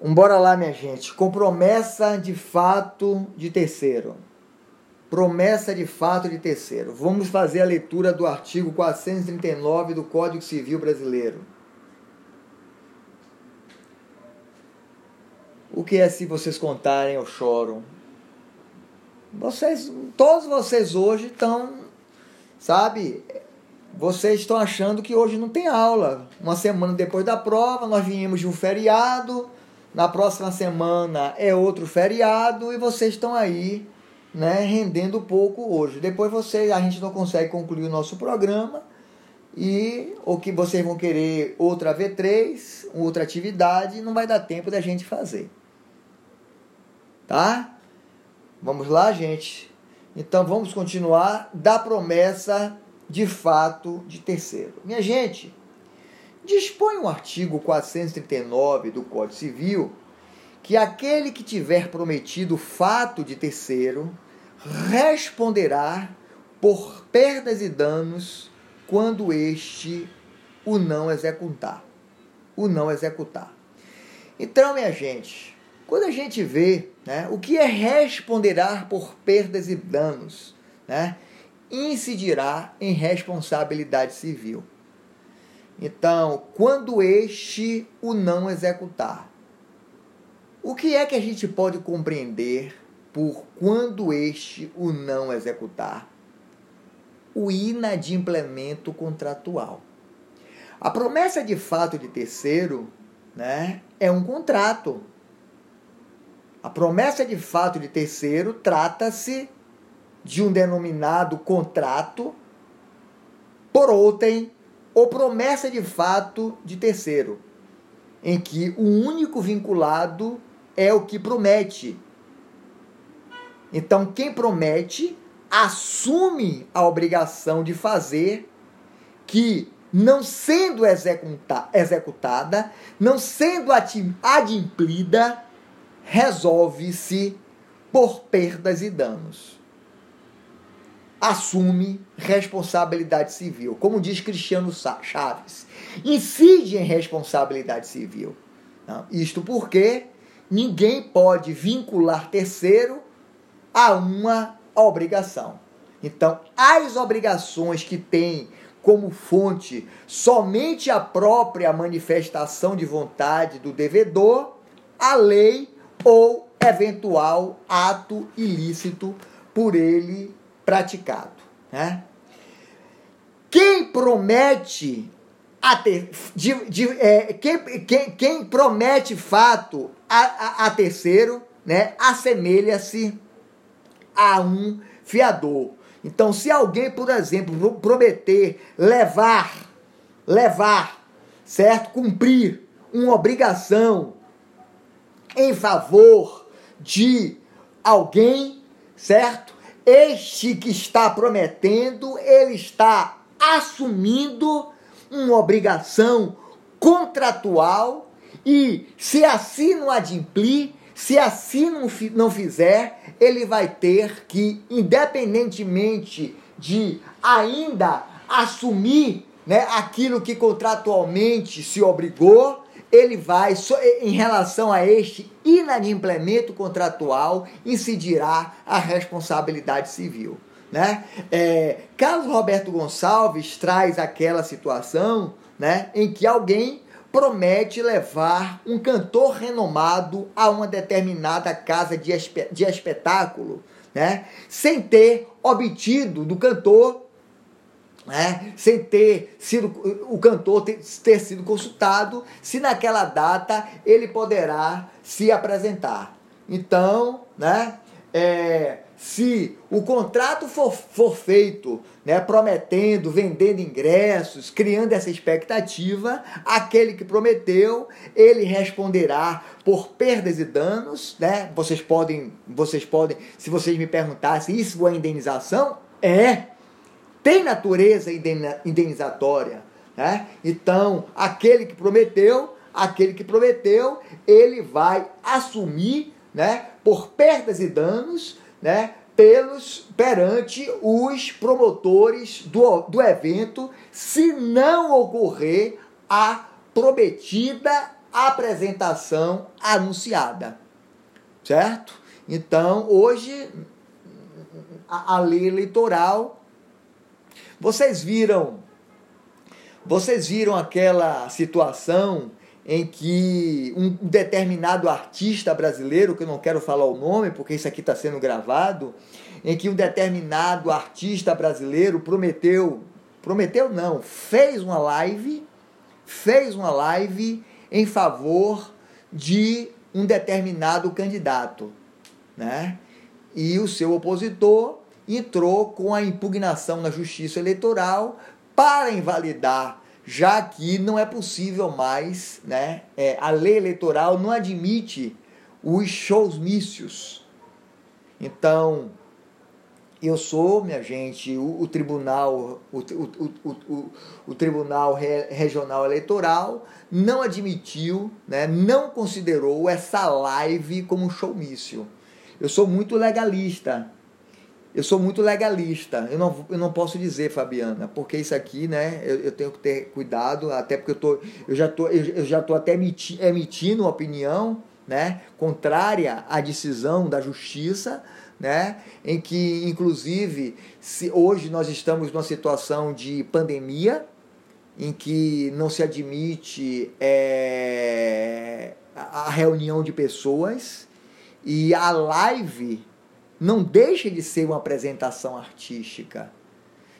Bora lá, minha gente. Com promessa de fato de terceiro. Promessa de fato de terceiro. Vamos fazer a leitura do artigo 439 do Código Civil Brasileiro. O que é se vocês contarem eu choro? Vocês, todos vocês hoje estão, sabe? Vocês estão achando que hoje não tem aula. Uma semana depois da prova, nós viemos de um feriado. Na próxima semana é outro feriado e vocês estão aí, né, rendendo pouco hoje. Depois vocês, a gente não consegue concluir o nosso programa e o que vocês vão querer outra V3, outra atividade, não vai dar tempo da gente fazer. Tá? Vamos lá, gente. Então vamos continuar da promessa de fato de terceiro. Minha gente, dispõe o artigo 439 do Código Civil que aquele que tiver prometido fato de terceiro responderá por perdas e danos quando este o não executar. O não executar. Então, minha gente, quando a gente vê né, o que é responderá por perdas e danos, né, incidirá em responsabilidade civil. Então, quando este o não executar, o que é que a gente pode compreender por quando este o não executar? O inadimplemento contratual. A promessa de fato de terceiro né, é um contrato a promessa de fato de terceiro trata-se de um denominado contrato por outrem ou promessa de fato de terceiro, em que o único vinculado é o que promete. Então, quem promete assume a obrigação de fazer que, não sendo executa, executada, não sendo adimplida, resolve-se por perdas e danos. Assume responsabilidade civil. Como diz Cristiano Chaves, incide em responsabilidade civil. Isto porque ninguém pode vincular terceiro a uma obrigação. Então, as obrigações que tem como fonte somente a própria manifestação de vontade do devedor, a lei ou eventual ato ilícito por ele praticado. Né? Quem promete a ter, de, de, é, quem, quem, quem, promete fato a, a, a terceiro, né, assemelha-se a um fiador. Então, se alguém, por exemplo, prometer levar, levar, certo, cumprir uma obrigação em favor de alguém, certo? Este que está prometendo, ele está assumindo uma obrigação contratual e se assim não adimplir, se assim não, não fizer, ele vai ter que, independentemente de ainda assumir né, aquilo que contratualmente se obrigou, ele vai, em relação a este inadimplemento contratual, incidirá a responsabilidade civil. Né? É, Carlos Roberto Gonçalves traz aquela situação né, em que alguém promete levar um cantor renomado a uma determinada casa de, espe de espetáculo, né, sem ter obtido do cantor né, sem ter sido o cantor ter, ter sido consultado, se naquela data ele poderá se apresentar. Então, né, é, se o contrato for, for feito né, prometendo, vendendo ingressos, criando essa expectativa, aquele que prometeu, ele responderá por perdas e danos. Né? Vocês podem, vocês podem, se vocês me perguntassem, isso é indenização? É tem natureza indenizatória. Né? Então, aquele que prometeu, aquele que prometeu, ele vai assumir né, por perdas e danos né, pelos perante os promotores do, do evento, se não ocorrer a prometida apresentação anunciada. Certo? Então, hoje, a, a lei eleitoral. Vocês viram. Vocês viram aquela situação em que um determinado artista brasileiro, que eu não quero falar o nome porque isso aqui está sendo gravado, em que um determinado artista brasileiro prometeu, prometeu não, fez uma live, fez uma live em favor de um determinado candidato, né? E o seu opositor entrou com a impugnação na Justiça Eleitoral para invalidar já que não é possível mais, né? É, a lei eleitoral não admite os showsmícios. Então, eu sou, minha gente, o, o tribunal, o, o, o, o, tribunal Re, regional eleitoral não admitiu, né, não considerou essa live como um showmício. Eu sou muito legalista. Eu sou muito legalista. Eu não, eu não posso dizer, Fabiana, porque isso aqui, né? Eu, eu tenho que ter cuidado, até porque eu, tô, eu já tô, eu, eu já tô até emiti, emitindo uma opinião, né? Contrária à decisão da justiça, né? Em que, inclusive, se hoje nós estamos numa situação de pandemia, em que não se admite é, a reunião de pessoas e a live não deixa de ser uma apresentação artística.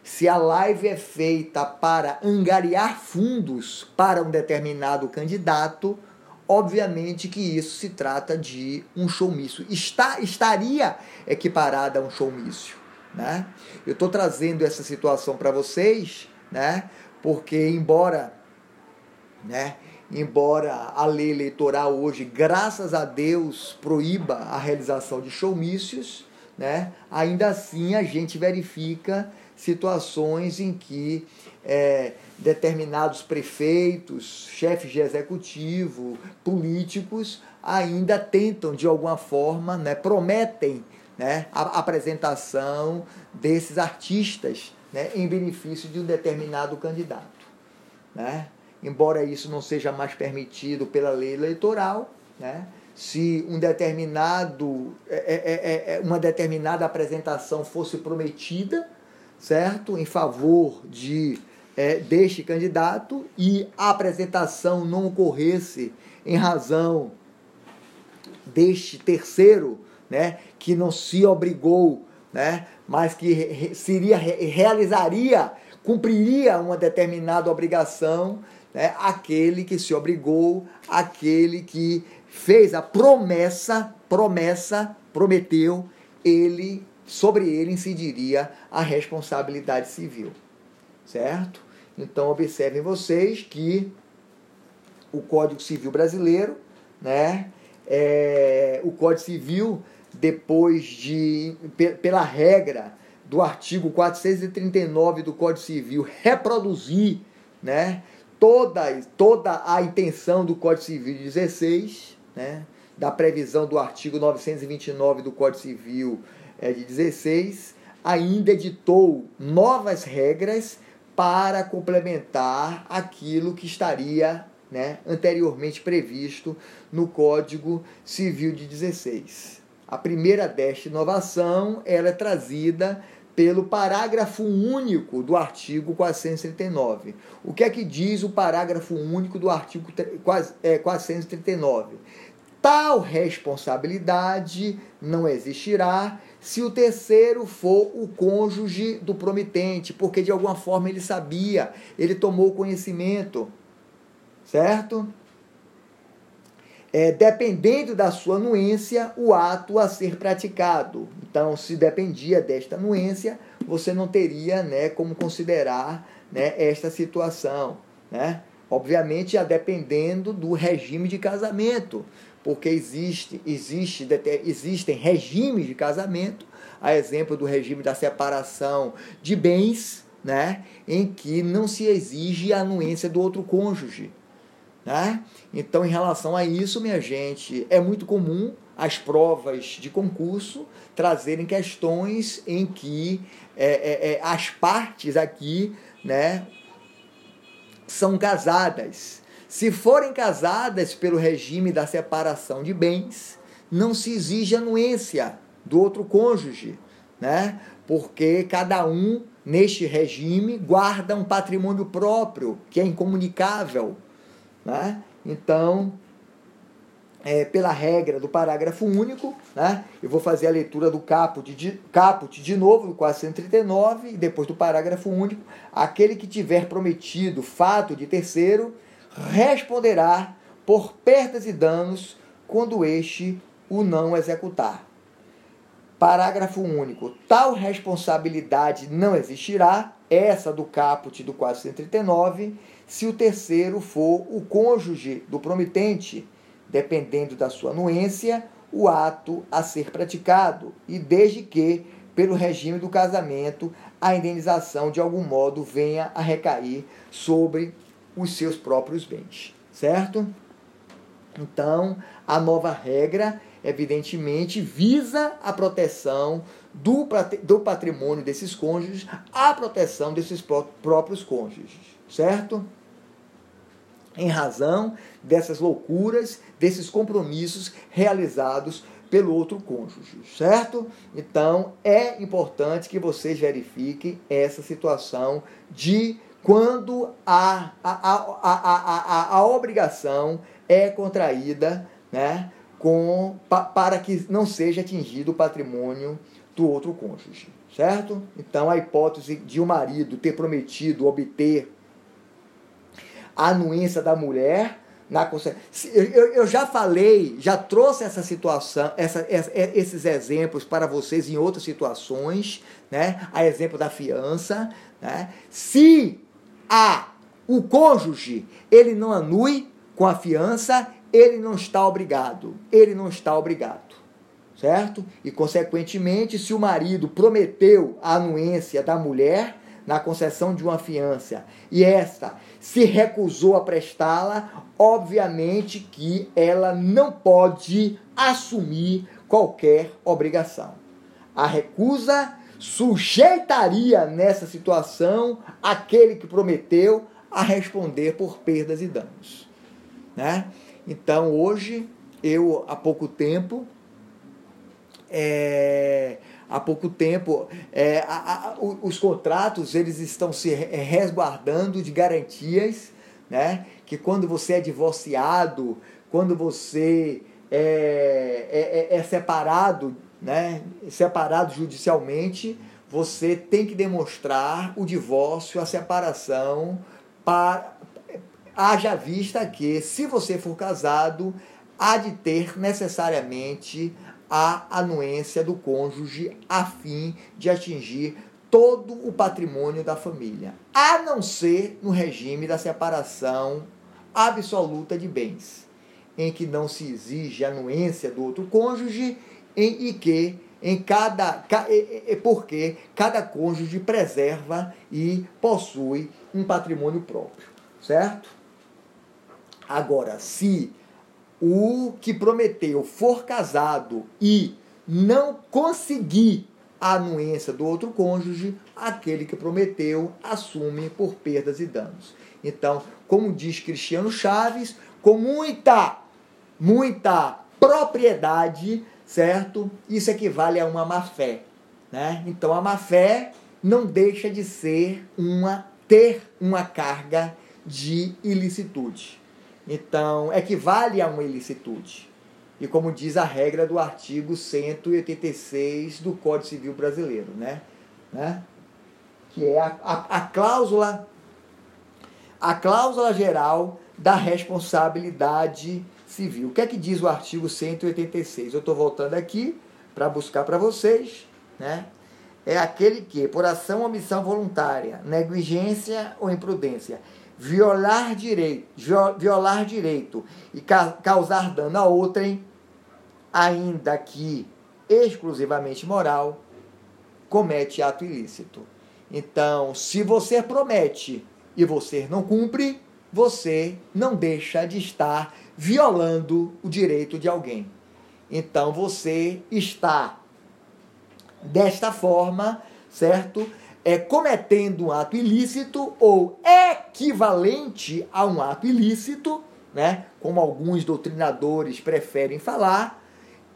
Se a live é feita para angariar fundos para um determinado candidato, obviamente que isso se trata de um showmício. Está, estaria equiparada a um showmício. Né? Eu estou trazendo essa situação para vocês, né? porque embora né, embora a lei eleitoral hoje, graças a Deus, proíba a realização de showmícios, né, ainda assim a gente verifica situações em que é, determinados prefeitos, chefes de executivo, políticos ainda tentam de alguma forma, né, prometem né, a apresentação desses artistas né, em benefício de um determinado candidato. Né? Embora isso não seja mais permitido pela lei eleitoral, né? se um determinado, é, é, é, uma determinada apresentação fosse prometida, certo, em favor de é, deste candidato e a apresentação não ocorresse em razão deste terceiro, né, que não se obrigou, né, mas que seria realizaria, cumpriria uma determinada obrigação, né, aquele que se obrigou, aquele que fez a promessa, promessa, prometeu, ele sobre ele incidiria a responsabilidade civil. Certo? Então observem vocês que o Código Civil brasileiro, né, é, o Código Civil depois de pela regra do artigo 439 do Código Civil reproduzir, né, toda, toda a intenção do Código Civil de 16, né, da previsão do artigo 929 do Código Civil é, de 16, ainda editou novas regras para complementar aquilo que estaria né, anteriormente previsto no Código Civil de 16. A primeira desta inovação ela é trazida pelo parágrafo único do artigo 439. O que é que diz o parágrafo único do artigo 439? É, Tal responsabilidade não existirá se o terceiro for o cônjuge do promitente, porque de alguma forma ele sabia, ele tomou conhecimento, certo? É, dependendo da sua anuência, o ato a ser praticado. Então, se dependia desta anuência, você não teria né, como considerar né, esta situação. Né? Obviamente, a dependendo do regime de casamento, porque existe, existe, existem regimes de casamento, a exemplo do regime da separação de bens, né, em que não se exige a anuência do outro cônjuge. Né? Então, em relação a isso, minha gente, é muito comum as provas de concurso trazerem questões em que é, é, é, as partes aqui né, são casadas. Se forem casadas pelo regime da separação de bens, não se exige anuência do outro cônjuge, né? Porque cada um neste regime guarda um patrimônio próprio que é incomunicável, né? Então, é, pela regra do parágrafo único, né? Eu vou fazer a leitura do caput de, caput de novo, do 439, e depois do parágrafo único. Aquele que tiver prometido fato de terceiro responderá por perdas e danos quando este o não executar. Parágrafo único. Tal responsabilidade não existirá, essa do caput do 439, se o terceiro for o cônjuge do promitente dependendo da sua anuência, o ato a ser praticado, e desde que, pelo regime do casamento, a indenização de algum modo venha a recair sobre os seus próprios bens, certo? Então, a nova regra, evidentemente, visa a proteção do, do patrimônio desses cônjuges, a proteção desses próprios cônjuges, certo? Em razão dessas loucuras, desses compromissos realizados pelo outro cônjuge, certo? Então é importante que vocês verifiquem essa situação de quando a, a, a, a, a, a obrigação é contraída né, com, pa, para que não seja atingido o patrimônio do outro cônjuge, certo? Então a hipótese de o um marido ter prometido obter a anuência da mulher na eu, eu já falei, já trouxe essa situação, essa, essa, esses exemplos para vocês em outras situações, né? A exemplo da fiança, né? Se a o cônjuge ele não anui com a fiança, ele não está obrigado, ele não está obrigado, certo? E consequentemente, se o marido prometeu a anuência da mulher na concessão de uma fiança e esta se recusou a prestá-la, obviamente que ela não pode assumir qualquer obrigação. A recusa sujeitaria nessa situação aquele que prometeu a responder por perdas e danos, né? Então hoje eu há pouco tempo é, há pouco tempo, é, a, a, os contratos eles estão se resguardando de garantias, né? Que quando você é divorciado, quando você é, é, é, é separado, né? Separado judicialmente, você tem que demonstrar o divórcio, a separação, para haja vista que, se você for casado, há de ter necessariamente a anuência do cônjuge a fim de atingir todo o patrimônio da família, a não ser no regime da separação absoluta de bens, em que não se exige anuência do outro cônjuge em, e que em cada porque cada cônjuge preserva e possui um patrimônio próprio, certo? Agora, se o que prometeu for casado e não conseguir a anuência do outro cônjuge, aquele que prometeu assume por perdas e danos. Então, como diz Cristiano Chaves, com muita, muita propriedade, certo? Isso equivale a uma má fé, né? Então, a má fé não deixa de ser uma ter uma carga de ilicitude. Então, equivale a uma ilicitude. E como diz a regra do artigo 186 do Código Civil Brasileiro, né? né? Que é a, a, a cláusula a cláusula geral da responsabilidade civil. O que é que diz o artigo 186? Eu estou voltando aqui para buscar para vocês, né? É aquele que, por ação ou omissão voluntária, negligência ou imprudência, violar direito, violar direito e causar dano a outrem, ainda que exclusivamente moral, comete ato ilícito. Então, se você promete e você não cumpre, você não deixa de estar violando o direito de alguém. Então, você está desta forma, certo? É cometendo um ato ilícito ou equivalente a um ato ilícito, né? Como alguns doutrinadores preferem falar,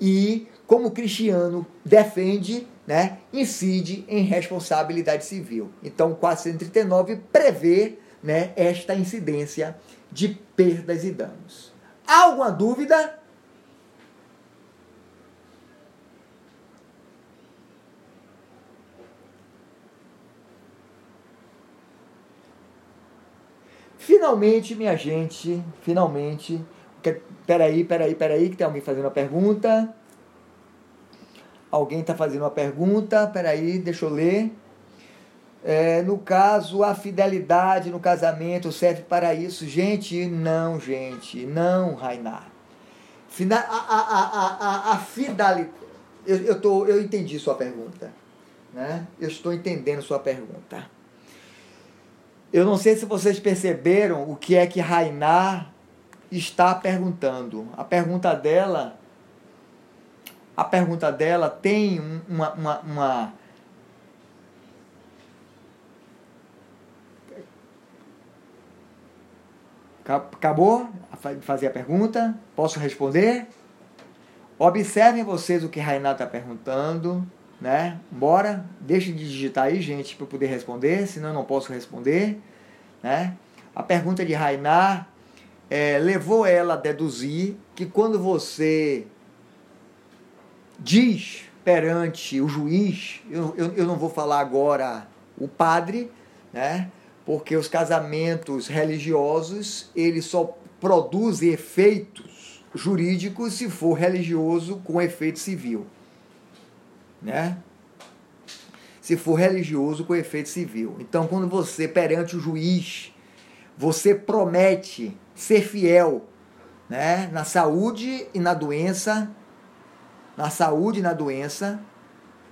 e como o cristiano defende, né, incide em responsabilidade civil. Então, o 439 prevê né, esta incidência de perdas e danos. Há alguma dúvida? Finalmente, minha gente, finalmente. Peraí, peraí, peraí, que tem alguém fazendo a pergunta. Alguém está fazendo uma pergunta, peraí, deixa eu ler. É, no caso, a fidelidade no casamento serve para isso. Gente, não, gente, não, Rainar. A, a, a, a, a fidelidade. Eu, eu, tô, eu entendi sua pergunta. Né? Eu estou entendendo sua pergunta. Eu não sei se vocês perceberam o que é que Rainar está perguntando. A pergunta dela a pergunta dela tem uma, uma, uma Acabou de fazer a pergunta? Posso responder? Observem vocês o que Rainá está perguntando, né? Bora, deixem de digitar aí, gente, para poder responder, senão eu não posso responder, né? A pergunta de Rainá é, levou ela a deduzir que quando você diz perante o juiz, eu, eu, eu não vou falar agora o padre, né? Porque os casamentos religiosos, eles só produzem efeitos jurídicos se for religioso com efeito civil, né? Se for religioso com efeito civil. Então, quando você perante o juiz, você promete ser fiel, né, na saúde e na doença, na saúde e na doença,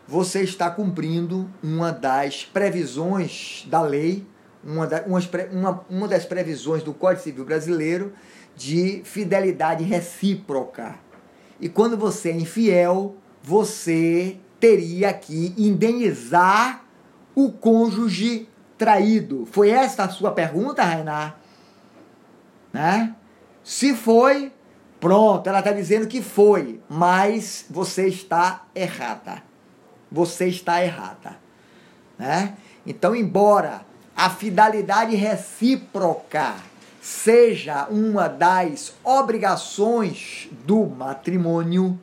você está cumprindo uma das previsões da lei, uma, da, uma, uma das previsões do Código Civil Brasileiro de fidelidade recíproca. E quando você é infiel, você teria que indenizar o cônjuge traído. Foi esta a sua pergunta, Rainar? Né? Se foi, Pronto, ela está dizendo que foi, mas você está errada. Você está errada. Né? Então, embora a fidelidade recíproca seja uma das obrigações do matrimônio,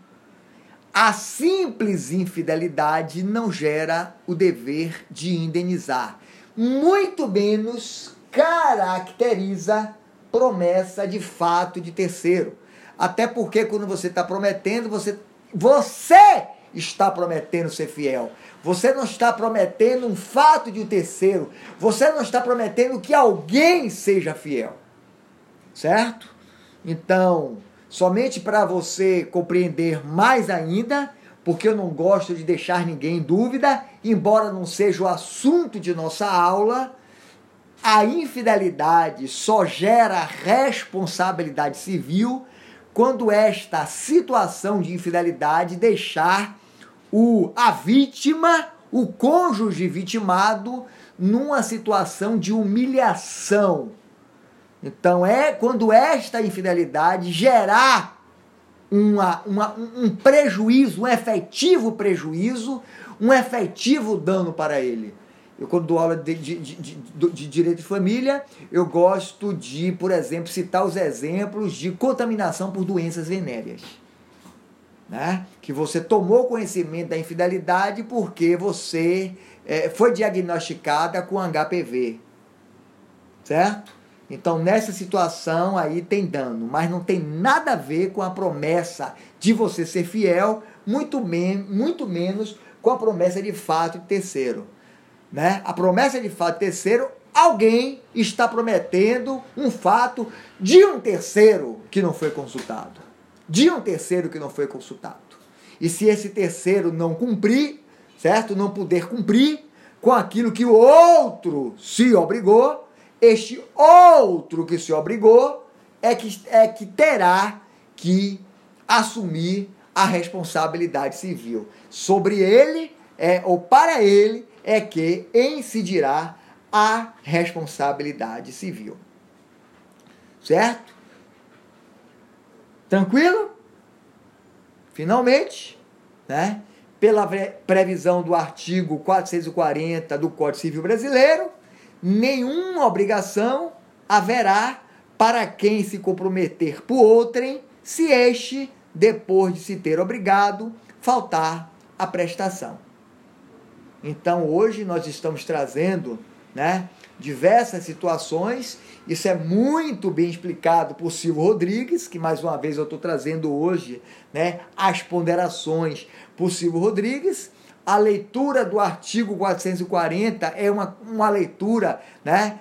a simples infidelidade não gera o dever de indenizar, muito menos caracteriza promessa de fato de terceiro. Até porque quando você está prometendo, você, você está prometendo ser fiel. Você não está prometendo um fato de um terceiro. Você não está prometendo que alguém seja fiel. Certo? Então, somente para você compreender mais ainda, porque eu não gosto de deixar ninguém em dúvida, embora não seja o assunto de nossa aula, a infidelidade só gera responsabilidade civil quando esta situação de infidelidade deixar o, a vítima, o cônjuge vitimado, numa situação de humilhação. Então é quando esta infidelidade gerar uma, uma, um prejuízo, um efetivo prejuízo, um efetivo dano para ele. Eu, quando dou aula de, de, de, de, direito de família, eu gosto de, por exemplo, citar os exemplos de contaminação por doenças venéreas. Né? Que você tomou conhecimento da infidelidade porque você é, foi diagnosticada com HPV. Certo? Então, nessa situação aí tem dano, mas não tem nada a ver com a promessa de você ser fiel, muito, men muito menos com a promessa de fato de terceiro né? A promessa de fato terceiro, alguém está prometendo um fato de um terceiro que não foi consultado. De um terceiro que não foi consultado. E se esse terceiro não cumprir, certo? Não puder cumprir com aquilo que o outro se obrigou, este outro que se obrigou é que, é que terá que assumir a responsabilidade civil. Sobre ele, é, ou para ele, é que incidirá a responsabilidade civil. Certo? Tranquilo? Finalmente, né? Pela previsão do artigo 440 do Código Civil Brasileiro, nenhuma obrigação haverá para quem se comprometer por outrem, se este, depois de se ter obrigado, faltar a prestação. Então, hoje nós estamos trazendo né, diversas situações. Isso é muito bem explicado por Silvio Rodrigues, que mais uma vez eu estou trazendo hoje né, as ponderações por Silvio Rodrigues. A leitura do artigo 440 é uma, uma leitura né,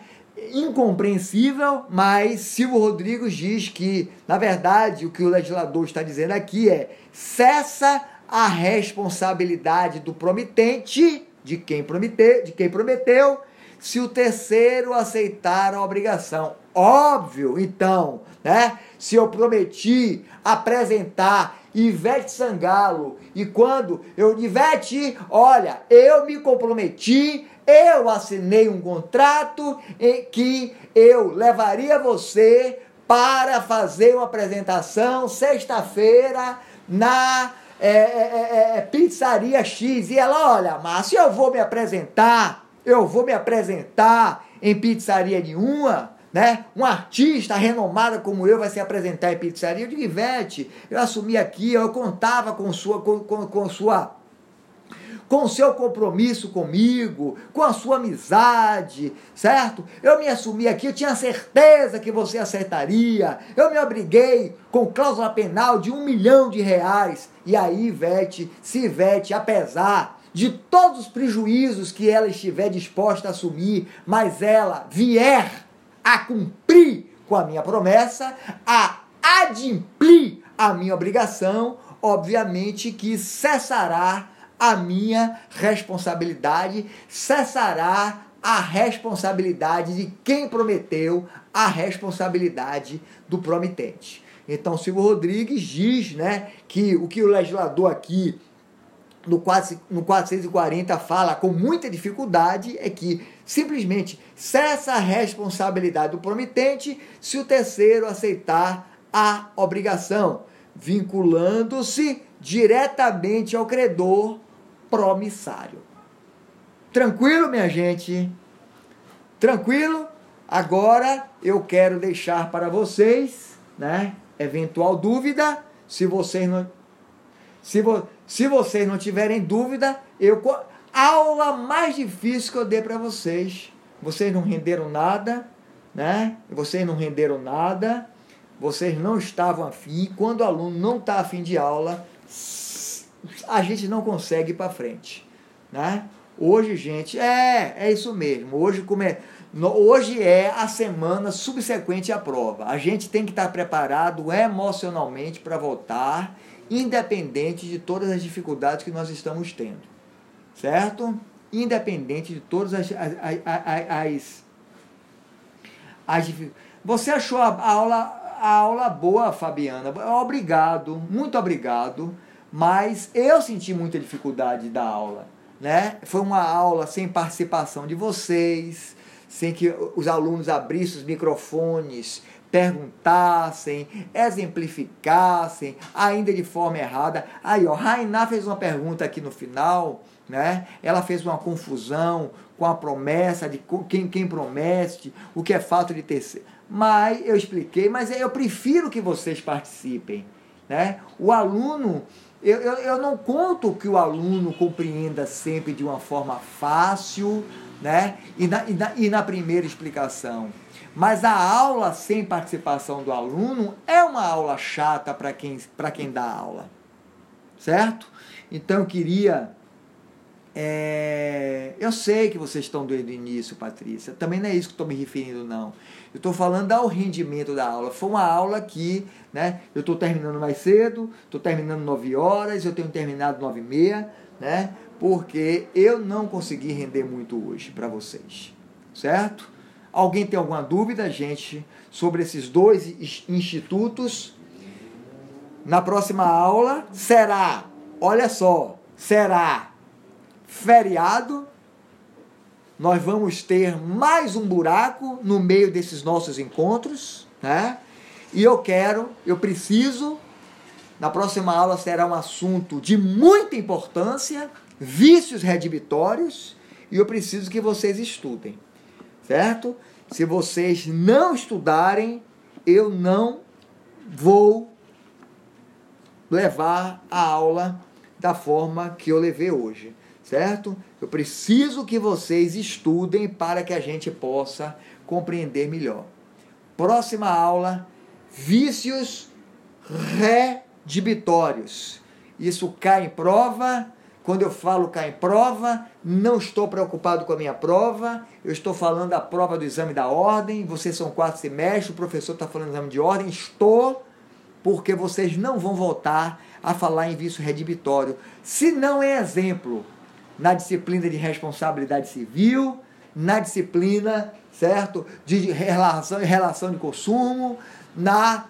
incompreensível, mas Silvio Rodrigues diz que, na verdade, o que o legislador está dizendo aqui é cessa a responsabilidade do promitente, de quem prometeu, de quem prometeu se o terceiro aceitar a obrigação. Óbvio, então, né? Se eu prometi apresentar Ivete Sangalo e quando eu, Ivete, olha, eu me comprometi, eu assinei um contrato em que eu levaria você para fazer uma apresentação sexta-feira na é, é, é, é pizzaria X. E ela, olha, Márcio, eu vou me apresentar eu vou me apresentar em pizzaria nenhuma, né? Um artista renomado como eu vai se apresentar em pizzaria. Eu digo, Ivete, eu assumi aqui, eu contava com sua, com, com, com sua com o seu compromisso comigo, com a sua amizade, certo? Eu me assumi aqui, eu tinha certeza que você acertaria. Eu me obriguei com cláusula penal de um milhão de reais. E aí, Ivete, se Ivete, apesar de todos os prejuízos que ela estiver disposta a assumir, mas ela vier a cumprir com a minha promessa, a adimplir a minha obrigação, obviamente que cessará a minha responsabilidade, cessará a responsabilidade de quem prometeu, a responsabilidade do promitente. Então, Silvio Rodrigues diz né, que o que o legislador aqui no, 4, no 440 fala com muita dificuldade é que simplesmente cessa a responsabilidade do promitente se o terceiro aceitar a obrigação, vinculando-se diretamente ao credor promissário. Tranquilo, minha gente? Tranquilo? Agora eu quero deixar para vocês, né, eventual dúvida, se vocês não se, vo, se vocês não tiverem dúvida, eu aula mais difícil que eu dei para vocês. Vocês não renderam nada, né? Vocês não renderam nada. Vocês não estavam afim. Quando o aluno não está afim de aula, a gente não consegue ir para frente, né? Hoje, gente, é, é isso mesmo. Hoje, como é, hoje é a semana subsequente à prova. A gente tem que estar preparado emocionalmente para voltar independente de todas as dificuldades que nós estamos tendo. Certo? Independente de todas as, as, as, as. Você achou a aula, a aula boa, Fabiana? Obrigado, muito obrigado. Mas eu senti muita dificuldade da aula. Né? Foi uma aula sem participação de vocês, sem que os alunos abrissem os microfones, perguntassem, exemplificassem, ainda de forma errada. Aí, ó, Rainá fez uma pergunta aqui no final, né? Ela fez uma confusão com a promessa de quem, quem promete, o que é fato de terceiro. Mas eu expliquei, mas eu prefiro que vocês participem, né? O aluno eu, eu, eu, não conto que o aluno compreenda sempre de uma forma fácil, né? E na, e na, e na primeira explicação. Mas a aula sem participação do aluno é uma aula chata para quem, quem dá aula. Certo? Então eu queria. É, eu sei que vocês estão desde o início, Patrícia. Também não é isso que estou me referindo, não. Eu estou falando ao rendimento da aula. Foi uma aula que né, eu estou terminando mais cedo, estou terminando 9 horas, eu tenho terminado 9 e meia, né, porque eu não consegui render muito hoje para vocês. Certo? Alguém tem alguma dúvida, gente, sobre esses dois institutos? Na próxima aula será, olha só, será feriado, nós vamos ter mais um buraco no meio desses nossos encontros, né? E eu quero, eu preciso, na próxima aula será um assunto de muita importância, vícios redibitórios, e eu preciso que vocês estudem, certo? Se vocês não estudarem, eu não vou levar a aula da forma que eu levei hoje, certo? Eu preciso que vocês estudem para que a gente possa compreender melhor. Próxima aula: vícios redibitórios. Isso cai em prova. Quando eu falo cai em prova, não estou preocupado com a minha prova, eu estou falando da prova do exame da ordem. Vocês são quatro semestres, o professor está falando do exame de ordem. Estou porque vocês não vão voltar a falar em vício redibitório. Se não é exemplo na disciplina de responsabilidade civil, na disciplina, certo, de relação relação de consumo, na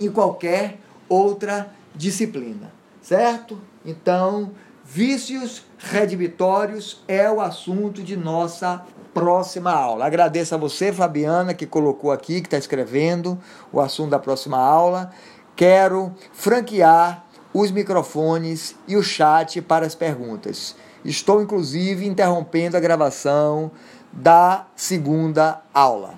em qualquer outra disciplina, certo? Então, vícios redibitórios é o assunto de nossa próxima aula. Agradeço a você, Fabiana, que colocou aqui, que está escrevendo o assunto da próxima aula. Quero franquear os microfones e o chat para as perguntas. Estou, inclusive, interrompendo a gravação da segunda aula.